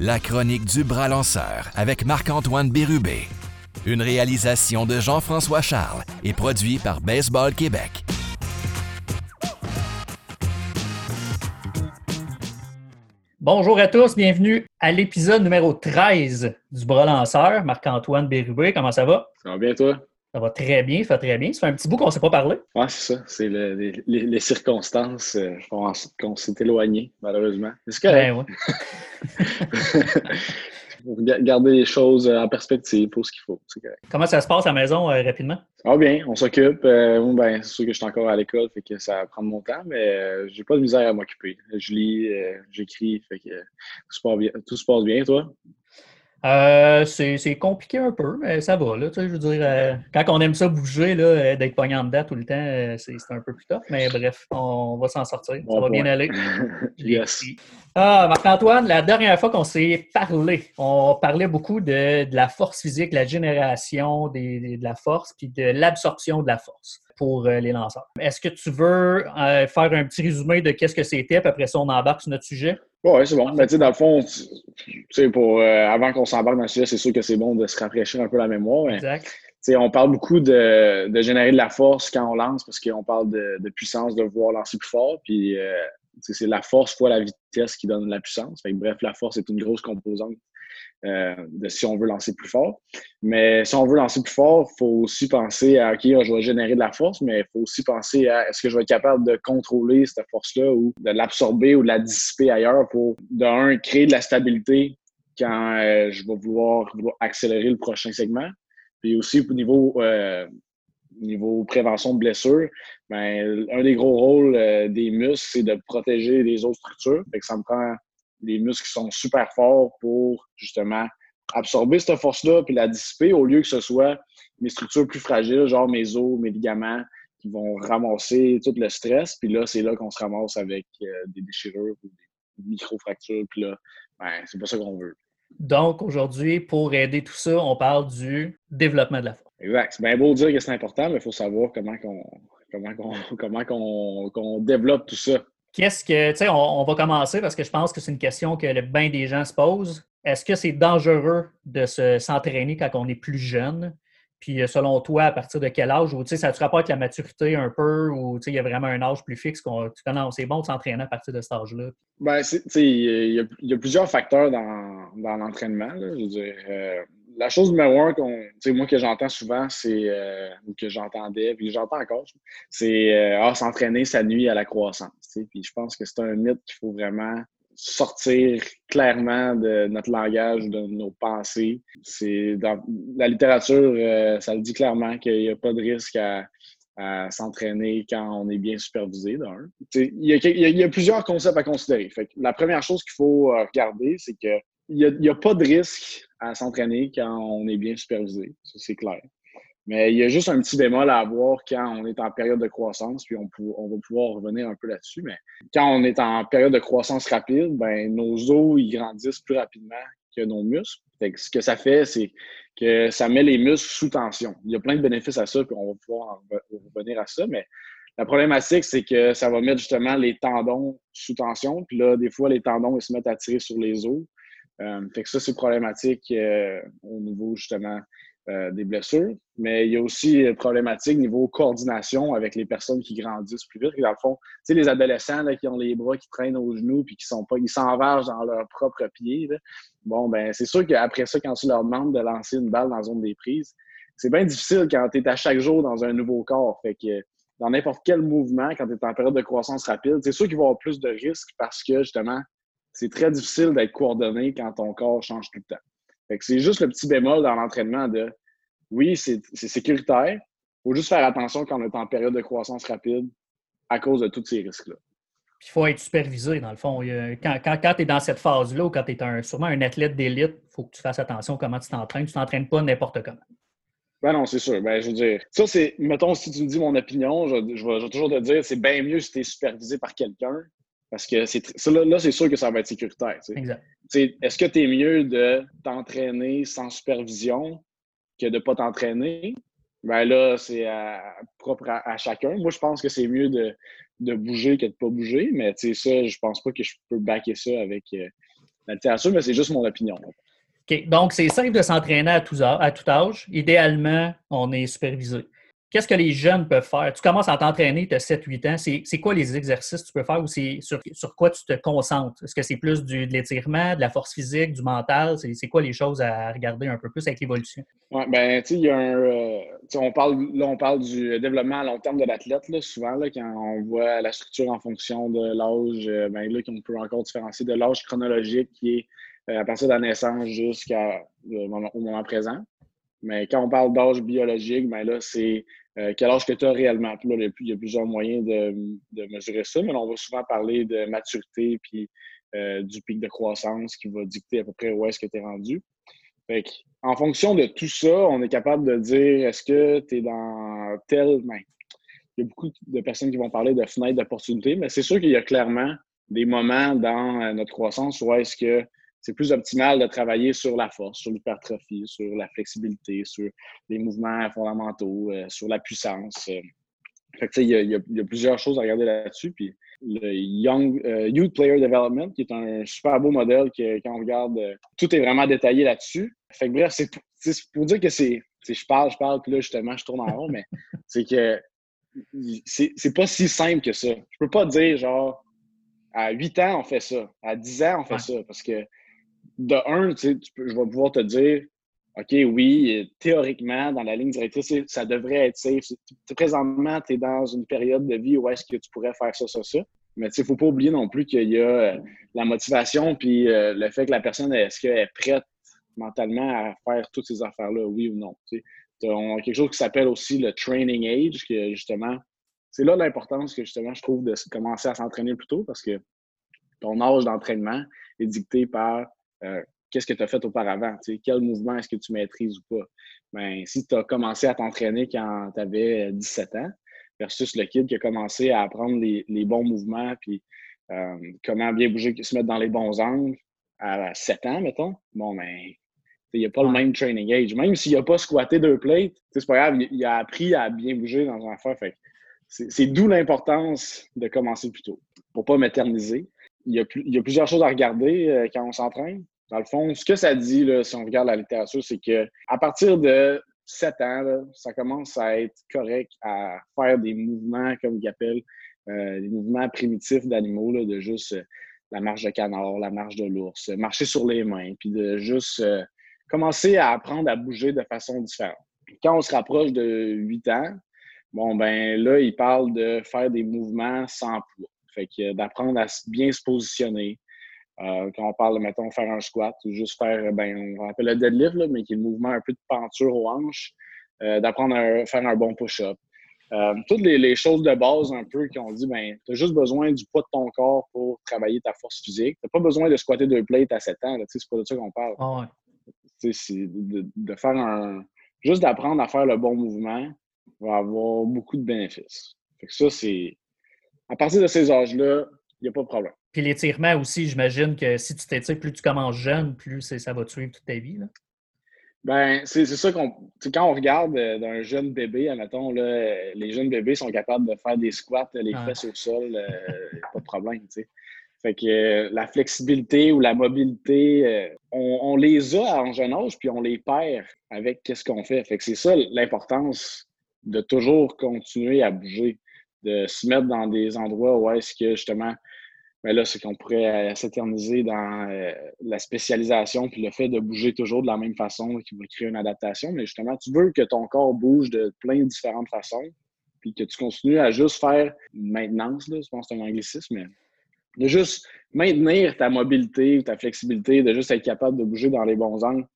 la chronique du bras lanceur avec Marc-Antoine Bérubé. Une réalisation de Jean-François Charles et produit par Baseball Québec. Bonjour à tous, bienvenue à l'épisode numéro 13 du bras lanceur. Marc-Antoine Bérubé, comment ça va? Ça va bien, toi? Ça va très bien, ça va très bien. Ça fait un petit bout qu'on ne s'est pas parlé. Oui, c'est ça. C'est le, les, les, circonstances euh, qu'on s'est éloigné, malheureusement. C'est correct. Ben, ouais. garder les choses en perspective pour ce qu'il faut. Comment ça se passe à la maison euh, rapidement? Ah bien, on s'occupe. Euh, ben, c'est sûr que je suis encore à l'école, fait que ça va prendre mon temps, mais j'ai pas de misère à m'occuper. Je lis, j'écris, fait que tout se, passe bien, tout se passe bien, toi? Euh, c'est compliqué un peu, mais ça va. Là, je veux dire, euh, quand on aime ça bouger, euh, d'être pogné en dedans tout le temps, c'est un peu plus tough. Mais bref, on va s'en sortir. ça va bien aller. yes. Ah, Marc-Antoine, la dernière fois qu'on s'est parlé, on parlait beaucoup de, de, la force physique, la génération des, de la force, puis de l'absorption de la force pour les lanceurs. Est-ce que tu veux faire un petit résumé de qu'est-ce que c'était, puis après ça, on embarque sur notre sujet? Oui, c'est bon. Mais tu sais, dans le fond, pour, euh, avant qu'on s'embarque dans le sujet, c'est sûr que c'est bon de se rafraîchir un peu la mémoire. exact. On parle beaucoup de, de, générer de la force quand on lance parce qu'on parle de, de, puissance, de vouloir lancer plus fort. Puis euh, c'est la force fois la vitesse qui donne la puissance. Fait bref, la force est une grosse composante euh, de si on veut lancer plus fort. Mais si on veut lancer plus fort, il faut aussi penser à OK, je vais générer de la force, mais il faut aussi penser à est-ce que je vais être capable de contrôler cette force-là ou de l'absorber ou de la dissiper ailleurs pour, d'un, créer de la stabilité quand euh, je vais vouloir, accélérer le prochain segment. Puis aussi au niveau, euh, niveau prévention de blessures, ben, un des gros rôles des muscles, c'est de protéger les autres structures. Ça me prend les muscles sont super forts pour justement absorber cette force-là puis la dissiper au lieu que ce soit mes structures plus fragiles, genre mes os, mes ligaments, qui vont ramasser tout le stress. Puis là, c'est là qu'on se ramasse avec euh, des déchirures ou des micro-fractures. Puis là, ben, c'est pas ça qu'on veut. Donc, aujourd'hui, pour aider tout ça, on parle du développement de la force. Exact. C'est bien beau dire que c'est important, mais il faut savoir comment qu'on comment qu'on développe tout ça. Qu'est-ce que, tu sais, on, va commencer parce que je pense que c'est une question que le bien des gens se posent. Est-ce que c'est dangereux de s'entraîner quand on est plus jeune? Puis euh, selon toi, à partir de quel âge? Ou tu sais, ça te rapporte la maturité un peu? Ou tu sais, il y a vraiment un âge plus fixe qu'on tu non, c'est bon de s'entraîner à partir de cet âge-là? Ben, tu sais, il y, a plusieurs facteurs dans, dans l'entraînement. Je veux dire, euh, la chose numéro un qu'on, moi que j'entends souvent, c'est euh, ou que j'entendais, puis que j'entends encore, c'est euh, ah s'entraîner ça nuit à la croissance. Puis je pense que c'est un mythe qu'il faut vraiment sortir clairement de notre langage, de nos pensées. C'est dans la littérature, euh, ça le dit clairement qu'il n'y a pas de risque à, s'entraîner quand on est bien supervisé. Il y, y a, plusieurs concepts à considérer. Fait la première chose qu'il faut regarder, c'est qu'il n'y a, pas de risque à s'entraîner quand on est bien supervisé. Ça, c'est clair. Mais il y a juste un petit bémol à avoir quand on est en période de croissance, puis on, va pouvoir revenir un peu là-dessus. Mais quand on est en période de croissance rapide, ben, nos os ils grandissent plus rapidement que nos muscles. ce que ça fait, c'est que ça met les muscles sous tension. Il y a plein de bénéfices à ça, puis on va pouvoir revenir à ça. Mais la problématique, c'est que ça va mettre justement les tendons sous tension. Puis là, des fois, les tendons ils se mettent à tirer sur les os. Euh, fait que ça, c'est problématique euh, au niveau justement euh, des blessures. Mais il y a aussi problématique niveau coordination avec les personnes qui grandissent plus vite. Dans le fond, tu sais, les adolescents là, qui ont les bras qui traînent aux genoux puis qui sont pas, ils s'envergent dans leurs propres pieds. Bon, ben c'est sûr qu'après ça, quand tu leur demandes de lancer une balle dans la zone des prises, c'est bien difficile quand tu es à chaque jour dans un nouveau corps. Fait que dans n'importe quel mouvement, quand tu es en période de croissance rapide, c'est sûr qu'il va y avoir plus de risques parce que justement, c'est très difficile d'être coordonné quand ton corps change tout le temps. c'est juste le petit bémol dans l'entraînement de oui, c'est sécuritaire. Il faut juste faire attention quand on est en période de croissance rapide à cause de tous ces risques-là. Il faut être supervisé, dans le fond. Quand, tu es dans cette phase-là ou quand tu es un, sûrement un athlète d'élite, il faut que tu fasses attention à comment tu t'entraînes. Tu ne t'entraînes pas n'importe comment. Ben non, c'est sûr. Ben, je veux dire, ça, c'est, mettons, si tu me dis mon opinion, je, vais, toujours te dire, c'est bien mieux si tu es supervisé par quelqu'un parce que c'est là, c'est sûr que ça va être sécuritaire. Est-ce que tu es mieux de t'entraîner sans supervision que de ne pas t'entraîner? Ben là, c'est propre à, chacun. Moi, je pense que c'est mieux de, de, bouger que de ne pas bouger, mais ça, je pense pas que je peux backer ça avec, euh, la littérature, mais c'est juste mon opinion. OK. Donc, c'est simple de s'entraîner à, à tout âge. Idéalement, on est supervisé. Qu'est-ce que les jeunes peuvent faire? Tu commences à t'entraîner, tu as 7-8 ans. C'est quoi les exercices que tu peux faire ou sur, quoi tu te concentres? Est-ce que c'est plus du, de l'étirement, de la force physique, du mental? C'est quoi les choses à regarder un peu plus avec l'évolution? Oui, ben, tu sais, il y a un. Euh, on parle, là, on parle du développement à long terme de l'athlète, souvent, là, quand on voit la structure en fonction de l'âge, euh, ben, là, qu'on peut encore différencier de l'âge chronologique qui est euh, à partir de la naissance jusqu'au moment présent. Mais quand on parle d'âge biologique, ben là, c'est euh, quel âge que tu as réellement? Puis là, il y a plusieurs moyens de, mesurer ça, mais on va souvent parler de maturité puis euh, du pic de croissance qui va dicter à peu près où est-ce que tu es rendu. Fait en fonction de tout ça, on est capable de dire est-ce que tu es dans tel. Ben, il y a beaucoup de personnes qui vont parler de fenêtre d'opportunité, mais c'est sûr qu'il y a clairement des moments dans euh, notre croissance où est-ce que c'est plus optimal de travailler sur la force, sur l'hypertrophie, sur la flexibilité, sur les mouvements fondamentaux, euh, sur la puissance. Euh. Fait que, il, y a, il, y a, plusieurs choses à regarder là-dessus. Puis le Young euh, Youth Player Development, qui est un super beau modèle que quand on regarde, tout est vraiment détaillé là-dessus. Fait que bref, c'est pour, dire que c'est. Je parle, je parle, puis là, justement, je tourne en rond, mais c'est que c'est pas si simple que ça. Je peux pas dire genre à 8 ans, on fait ça. À 10 ans, on fait ça. Parce que de un, tu je vais pouvoir te dire, OK, oui, théoriquement, dans la ligne directrice, ça devrait être safe. Présentement, tu es dans une période de vie où est-ce que tu pourrais faire ça, ça, ça. Mais il ne faut pas oublier non plus qu'il y a euh, la motivation puis euh, le fait que la personne, est-ce qu'elle est prête mentalement à faire toutes ces affaires-là, oui ou non. On a quelque chose qui s'appelle aussi le training age, que justement, c'est là l'importance que justement je trouve de commencer à s'entraîner plus tôt parce que ton âge d'entraînement est dicté par euh, qu'est-ce que tu as fait auparavant? Quel mouvement est-ce que tu maîtrises ou pas? Ben, si tu as commencé à t'entraîner quand tu avais 17 ans versus le kid qui a commencé à apprendre les, bons mouvements puis euh, comment bien bouger, se mettre dans les bons angles à 7 ans, mettons, bon, ben, il n'y a pas le même training age. Même s'il n'a pas squatté deux plates, c'est pas grave, il, a appris à bien bouger dans un affaire. Fait c'est d'où l'importance de commencer plus tôt. Pour ne pas m'éterniser, il, y a plusieurs choses à regarder euh, quand on s'entraîne. Dans le fond, ce que ça dit, si on regarde la littérature, c'est que à partir de 7 ans, ça commence à être correct à faire des mouvements, comme ils appellent, euh, des mouvements primitifs d'animaux, de juste euh, la marche de canard, la marche de l'ours, marcher sur les mains, puis de juste commencer à apprendre à bouger de façon différente. Quand on se rapproche de 8 ans, bon, ben là, ils parlent de faire des mouvements sans poids. Fait que d'apprendre à bien se positionner. Euh, quand on parle, mettons, faire un squat ou juste faire, ben, on appelle le deadlift, mais qui est le mouvement un peu de penture aux hanches, euh, d'apprendre à faire un bon push-up. Euh, toutes les, choses de base un peu qui ont dit, ben, tu as juste besoin du poids de ton corps pour travailler ta force physique. Tu n'as pas besoin de squatter deux plates à 7 ans, c'est pas de ça qu'on parle. Ah c'est de, faire un. Juste d'apprendre à faire le bon mouvement va avoir beaucoup de bénéfices. Fait que ça, c'est à partir de ces âges-là, il n'y a pas de problème. Puis l'étirement aussi, j'imagine que si tu t'étires, plus tu commences jeune, plus ça va te suivre toute ta vie. Là. Ben, c'est ça qu'on. Quand on regarde euh, d'un jeune bébé, admettons, là, les jeunes bébés sont capables de faire des squats, les fesses au sol, euh, pas de problème, tu sais. Fait que euh, la flexibilité ou la mobilité, on, on, les a en jeune âge, puis on les perd avec qu'est-ce qu'on fait. Fait que c'est ça l'importance de toujours continuer à bouger de se mettre dans des endroits où est-ce que justement, mais là, c'est qu'on pourrait euh, s'éterniser dans euh, la spécialisation puis le fait de bouger toujours de la même façon qui va créer une adaptation. Mais justement, tu veux que ton corps bouge de plein de différentes façons puis que tu continues à juste faire maintenance, là, je pense que c'est un anglicisme, mais de juste maintenir ta mobilité, ta flexibilité, de juste être capable de bouger dans les bons angles.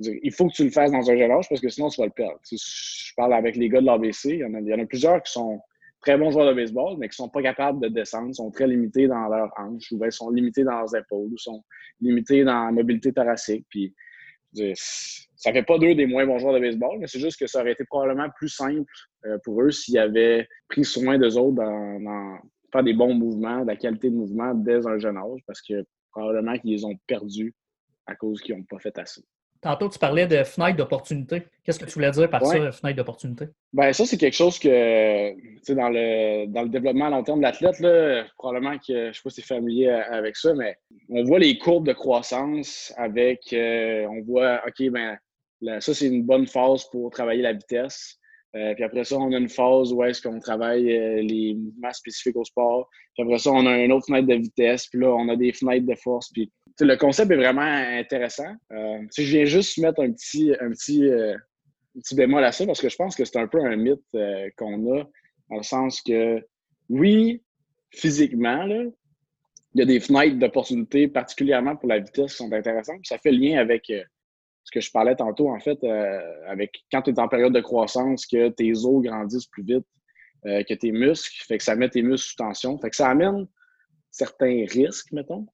Il faut que tu le fasses dans un jeune parce que sinon, tu vas le perdre. Je parle avec les gars de l'ABC, il y en a plusieurs qui sont très bons joueurs de baseball, mais qui sont pas capables de descendre, sont très limités dans leurs hanches, ou bien sont limités dans leurs épaules, ou sont limités dans la mobilité thoracique. Puis, ça fait pas d'eux des moins bons joueurs de baseball, mais c'est juste que ça aurait été probablement plus simple euh, pour eux s'ils avaient pris soin d'eux autres dans, faire des bons mouvements, de la qualité de mouvement dès un jeune âge, parce que probablement qu'ils les ont perdus à cause qu'ils n'ont pas fait assez. Tantôt, tu parlais de fenêtre d'opportunité. Qu'est-ce que tu voulais dire par ça, fenêtre d'opportunité? Ben, ça, c'est quelque chose que, tu sais, dans le, dans le développement à long terme de l'athlète, là, probablement que, je ne sais pas si tu es familier avec ça, mais on voit les courbes de croissance avec, euh, on voit, OK, ben, ça, c'est une bonne phase pour travailler la vitesse. Euh, puis après ça, on a une phase où est-ce qu'on travaille euh, les mouvements spécifiques au sport. Puis après ça, on a une autre fenêtre de vitesse. Puis là, on a des fenêtres de force. Puis le concept est vraiment intéressant. Euh, je viens juste mettre un petit, un petit, euh, petit bémol à ça parce que je pense que c'est un peu un mythe qu'on a, dans le sens que, oui, physiquement, il y a des fenêtres d'opportunité, particulièrement pour la vitesse, qui sont intéressantes. Ça fait lien avec ce que je parlais tantôt, en fait, euh, avec quand tu es en période de croissance, que tes os grandissent plus vite euh, que tes muscles, fait que ça met tes muscles sous tension. Fait que ça amène certains risques, mettons.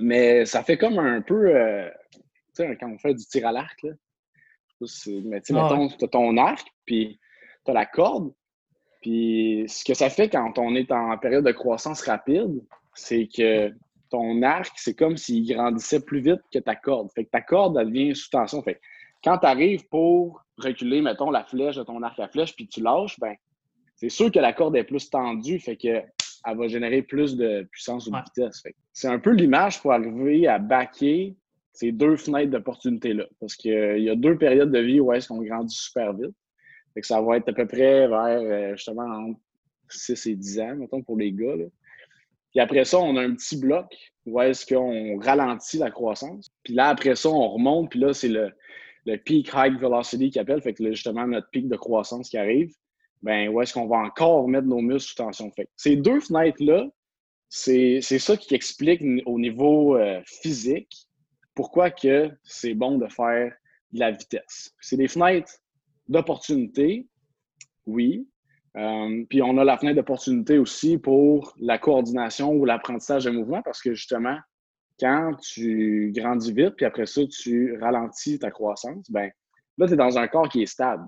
Mais ça fait comme un peu, euh, tu sais, quand on fait du tir à l'arc, là. Mais tu sais, ah mettons, tu as ton arc, puis tu as la corde. Puis ce que ça fait quand on est en période de croissance rapide, c'est que ton arc, c'est comme s'il grandissait plus vite que ta corde. Fait que ta corde, elle devient sous tension. Fait quand tu arrives pour reculer, mettons, la flèche de ton arc à flèche, puis tu lâches, ben c'est sûr que la corde est plus tendue, fait que elle va générer plus de puissance ou de vitesse. C'est un peu l'image pour arriver à backer ces deux fenêtres d'opportunité-là. Parce qu'il y a deux périodes de vie où est-ce qu'on grandit super vite. Fait que ça va être à peu près vers euh, justement entre 6 et 10 ans, mettons, pour les gars. Là. Puis après ça, on a un petit bloc où est-ce qu'on ralentit la croissance. Puis là, après ça, on remonte. Puis là, c'est le, le peak high velocity qui appelle. Fait que là, justement, notre pic de croissance qui arrive. Ben, où est-ce qu'on va encore mettre nos muscles sous tension? Fait ces deux fenêtres-là, c'est ça qui explique au niveau euh, physique pourquoi que c'est bon de faire de la vitesse. C'est des fenêtres d'opportunité, oui, euh, puis on a la fenêtre d'opportunité aussi pour la coordination ou l'apprentissage de mouvement parce que justement, quand tu grandis vite, puis après ça, tu ralentis ta croissance, ben là, tu es dans un corps qui est stable.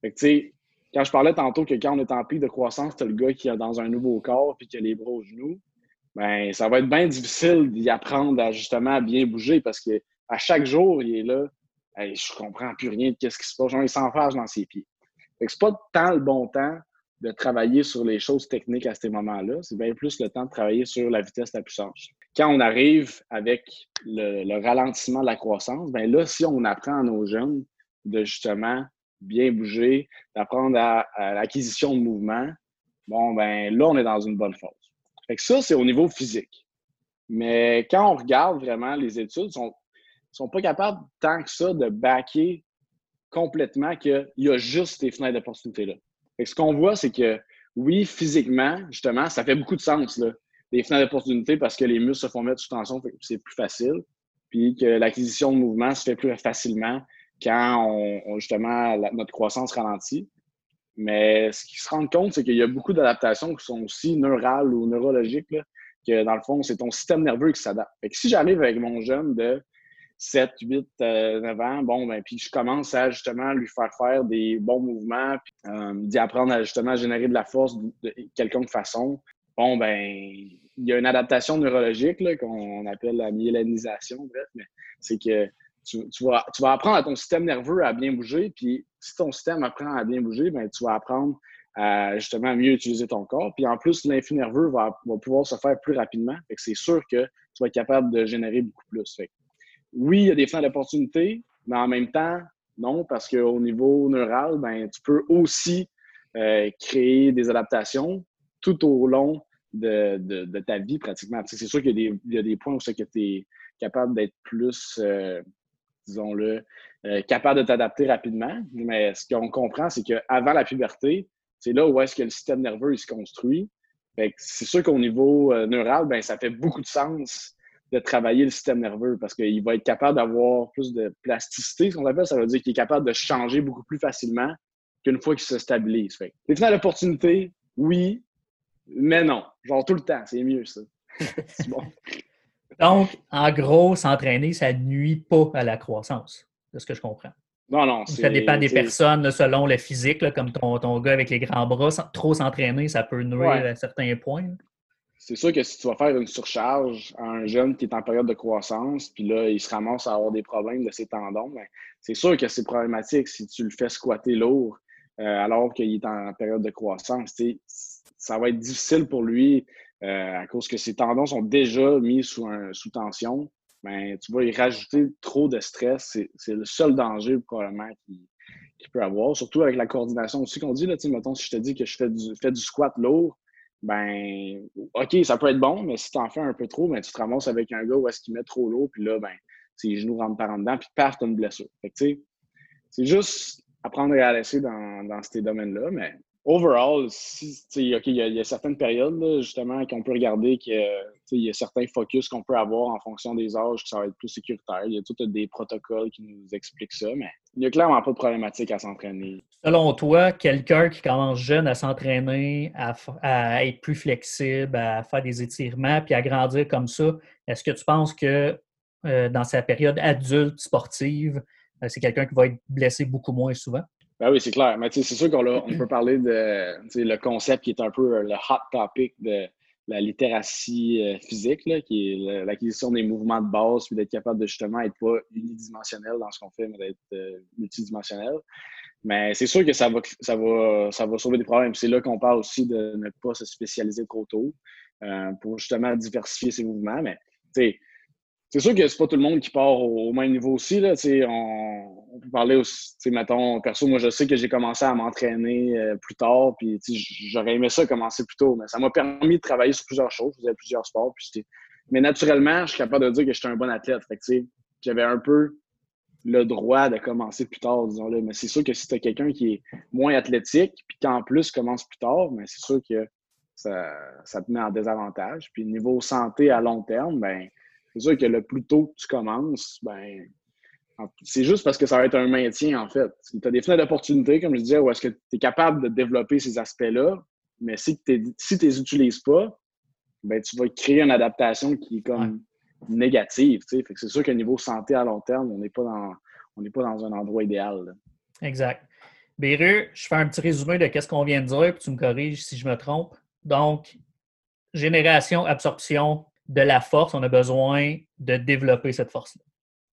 Fait que, quand je parlais tantôt que quand on est en pic de croissance, tu le gars qui est dans un nouveau corps puis qui a les bras aux genoux, ben ça va être bien difficile d'y apprendre à justement à bien bouger parce que à chaque jour, il est là, hey, je comprends plus rien de ce qui se passe, genre, il s'enfarge dans ses pieds. Que c'est pas tant le bon temps de travailler sur les choses techniques à ces moments-là. C'est bien plus le temps de travailler sur la vitesse, la puissance. Quand on arrive avec le, ralentissement de la croissance, bien là, si on apprend à nos jeunes de justement bien bouger, d'apprendre à, l'acquisition de mouvement, bon, ben là, on est dans une bonne phase. Fait que ça, c'est au niveau physique. Mais quand on regarde vraiment les études, ils ne sont pas capables tant que ça de backer complètement qu'il y a juste ces fenêtres d'opportunité-là ce qu'on voit, c'est que oui, physiquement, justement, ça fait beaucoup de sens, là, les fenêtres d'opportunité, parce que les muscles se font mettre sous tension, c'est plus facile. Puis que l'acquisition de mouvement se fait plus facilement quand on, justement notre croissance ralentit. Mais ce qu'ils se rendent compte, c'est qu'il y a beaucoup d'adaptations qui sont aussi neurales ou neurologiques, que dans le fond, c'est ton système nerveux qui s'adapte. si j'arrive avec mon jeune de 7, 8, 9 ans, bon, ben, puis je commence à justement lui faire faire des bons mouvements, puis euh, d'y apprendre à justement générer de la force de, quelconque façon. Bon, ben, il y a une adaptation neurologique qu'on appelle la myélinisation, bref, mais c'est que tu, vas, tu vas apprendre à ton système nerveux à bien bouger, puis si ton système apprend à bien bouger, ben, tu vas apprendre à justement mieux utiliser ton corps. Puis en plus, l'influx nerveux va, pouvoir se faire plus rapidement. Fait que c'est sûr que tu vas être capable de générer beaucoup plus. Fait oui, il y a des fins d'opportunité, mais en même temps, non, parce qu'au niveau neural, ben, tu peux aussi euh, créer des adaptations tout au long de, ta vie pratiquement. c'est sûr qu'il y, a des points où tu es capable d'être plus, euh, disons-le, euh, capable de t'adapter rapidement. Mais ce qu'on comprend, c'est qu'avant la puberté, c'est là où est-ce que le système nerveux se construit. c'est sûr qu'au niveau neural, ben, ça fait beaucoup de sens de travailler le système nerveux parce qu'il va être capable d'avoir plus de plasticité, ce qu'on appelle. Ça veut dire qu'il est capable de changer beaucoup plus facilement qu'une fois qu'il se stabilise. Fait. Les finales d'opportunité, oui, mais non. Genre tout le temps, c'est mieux ça. bon. Donc, en gros, s'entraîner, ça nuit pas à la croissance, de ce que je comprends. Non, non. Ça dépend des personnes selon le physique, comme ton, ton, gars avec les grands bras. Trop s'entraîner, ça peut nuire à certains points. c'est sûr que si tu vas faire une surcharge à un jeune qui est en période de croissance, puis là, il se ramasse à avoir des problèmes de ses tendons, ben, c'est sûr que c'est problématique si tu le fais squatter lourd euh, alors qu'il est en période de croissance. Ça va être difficile pour lui euh, à cause que ses tendons sont déjà mis sous, un, sous tension. Ben, tu vas y rajouter trop de stress. C'est le seul danger probablement qu'il peut avoir, surtout avec la coordination aussi qu'on dit. Là, mettons, si je te dis que je fais du, fais du squat lourd, ben, OK, ça peut être bon, mais si tu en fais un peu trop, ben, tu te ramasses avec un gars où est-ce qu'il met trop lourd, puis là, ben, ses genoux rentrent par en dedans, puis paf, tu une blessure. c'est juste apprendre à laisser dans, dans ces domaines-là, mais overall, si, il y, a certaines périodes, justement, qu'on peut regarder qu'il y a certains focus qu'on peut avoir en fonction des âges, que ça va être plus sécuritaire. Il y a tout des protocoles qui nous expliquent ça, mais il n'y a clairement pas de problématique à s'entraîner. Selon toi, quelqu'un qui commence jeune à s'entraîner, à, être plus flexible, à faire des étirements, puis à grandir comme ça, est-ce que tu penses que euh, dans sa période adulte sportive, euh, c'est quelqu'un qui va être blessé beaucoup moins souvent? Ben oui, c'est clair. Mais c'est sûr qu'on on peut parler de le concept qui est un peu euh, le hot topic de la littératie euh, physique, qui est l'acquisition des mouvements de base, puis d'être capable de justement être pas unidimensionnel dans ce qu'on fait, mais d'être euh, multidimensionnel. Mais c'est sûr que ça va, ça va, ça va sauver des problèmes. C'est là qu'on parle aussi de ne pas se spécialiser trop tôt pour justement diversifier ses mouvements. Mais c'est sûr que c'est pas tout le monde qui part au, même niveau aussi. Là, on parler aussi, mettons, perso, moi je sais que j'ai commencé à m'entraîner euh, plus tard, puis j'aurais aimé ça commencer plus tôt, mais ça m'a permis de travailler sur plusieurs choses, je faisais plusieurs sports, puis mais naturellement, je suis capable de dire que j'étais un bon athlète. Fait j'avais un peu le droit de commencer plus tard, disons-le. Mais c'est sûr que si tu as quelqu'un qui est moins athlétique, puis qu'en plus commence plus tard, mais c'est sûr que ça, ça, te met en désavantage. Puis niveau santé à long terme, ben c'est sûr que le plus tôt que tu commences, ben, c'est juste parce que ça va être un maintien, en fait. Tu as des fenêtres d'opportunité, comme je disais, où est-ce que tu es capable de développer ces aspects-là, mais si tu si les utilises pas, ben, tu vas créer une adaptation qui est comme négative. Fait que c'est sûr qu'au niveau santé à long terme, on n'est pas, dans, pas dans un endroit idéal. Exact. Béru, je fais un petit résumé de ce qu'on vient de dire, puis tu me corriges si je me trompe. Donc, génération, absorption, de la force, on a besoin de développer cette force-là.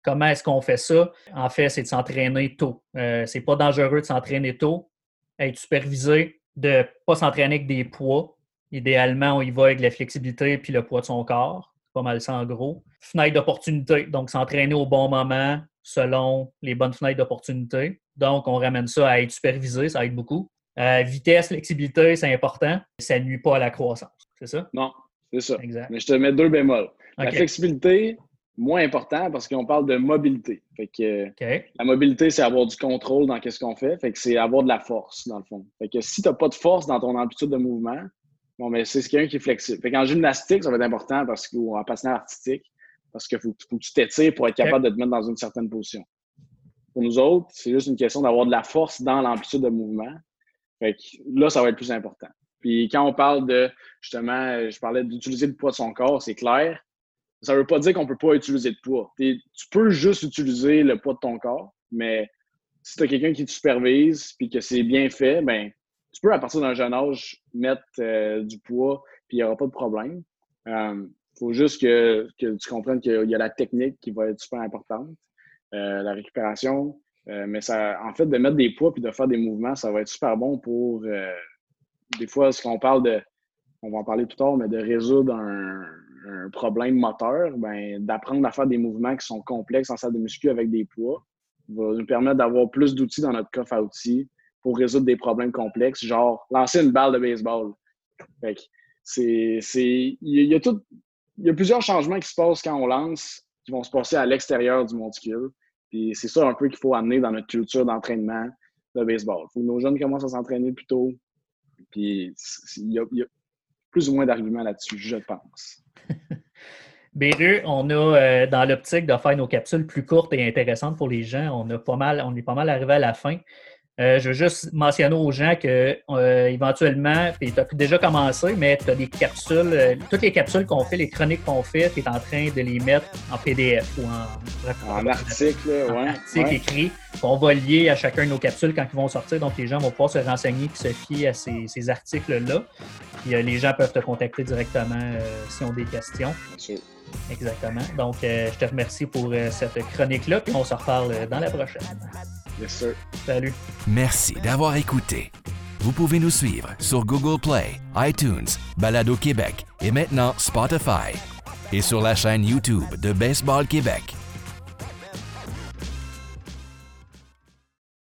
Comment est-ce qu'on fait ça? En fait, c'est de s'entraîner tôt. Euh, c'est pas dangereux de s'entraîner tôt, être supervisé, de ne pas s'entraîner avec des poids. Idéalement, on y va avec la flexibilité puis le poids de son corps. C'est pas mal ça en gros. Fenêtre d'opportunité, donc s'entraîner au bon moment selon les bonnes fenêtres d'opportunité. Donc, on ramène ça à être supervisé, ça aide beaucoup. Euh, vitesse, flexibilité, c'est important. Ça nuit pas à la croissance, c'est ça? Non, c'est ça. Mais je te mets deux bémols. La flexibilité, moins important parce qu'on parle de mobilité. Fait que la mobilité, c'est avoir du contrôle dans ce qu'on fait. Fait que c'est avoir de la force, dans le fond. Fait que si tu n'as pas de force dans ton amplitude de mouvement, bon, mais c'est quelqu'un qui est flexible. Fait qu'en gymnastique, ça va être important parce que, ou en patinage artistique, parce qu'il faut, que tu t'étires pour être capable de te mettre dans une certaine position. Pour nous autres, c'est juste une question d'avoir de la force dans l'amplitude de mouvement. Fait que là, ça va être plus important. Puis quand on parle de, justement, je parlais d'utiliser le poids de son corps, c'est clair. Ça ne veut pas dire qu'on ne peut pas utiliser de poids. tu peux juste utiliser le poids de ton corps, mais si tu as quelqu'un qui te supervise puis que c'est bien fait, ben tu peux, à partir d'un jeune âge, mettre euh, du poids puis il n'y aura pas de problème. Il euh, faut juste que, tu comprennes qu'il y a la technique qui va être super importante, euh, la récupération. mais ça, en fait, de mettre des poids puis de faire des mouvements, ça va être super bon pour des fois, ce qu'on parle de, on va en parler plus tard, mais de résoudre un, problème moteur, ben, d'apprendre à faire des mouvements qui sont complexes en salle de muscu avec des poids va nous permettre d'avoir plus d'outils dans notre coffre à outils pour résoudre des problèmes complexes, genre lancer une balle de baseball. c'est, il y a tout, il y a plusieurs changements qui se passent quand on lance, qui vont se passer à l'extérieur du monticule. Puis c'est ça un peu qu'il faut amener dans notre culture d'entraînement de baseball. Il faut que nos jeunes commencent à s'entraîner plus tôt, puis il y, a plus ou moins d'arguments là-dessus, je pense. Béru, on a euh, dans l'optique de faire nos capsules plus courtes et intéressantes pour les gens, on a on est pas mal arrivé à la fin. Euh, je veux juste mentionner aux gens que euh, éventuellement, puis tu as déjà commencé, mais tu as des capsules, euh, toutes les capsules qu'on fait, les chroniques qu'on fait, tu es en train de les mettre en PDF ou en, en article, en ouais, article ouais. écrit, qu'on va lier à chacun de nos capsules quand ils vont sortir. Donc les gens vont pouvoir se renseigner et se fier à ces, ces articles-là. Puis les gens peuvent te contacter directement s'ils ont des questions. Exactement. Donc, je te remercie pour cette chronique-là, puis on se reparle dans la prochaine. Yes, sir. Salut. Merci d'avoir écouté. Vous pouvez nous suivre sur Google Play, iTunes, Balado Québec et maintenant Spotify. Et sur la chaîne YouTube de Baseball Québec.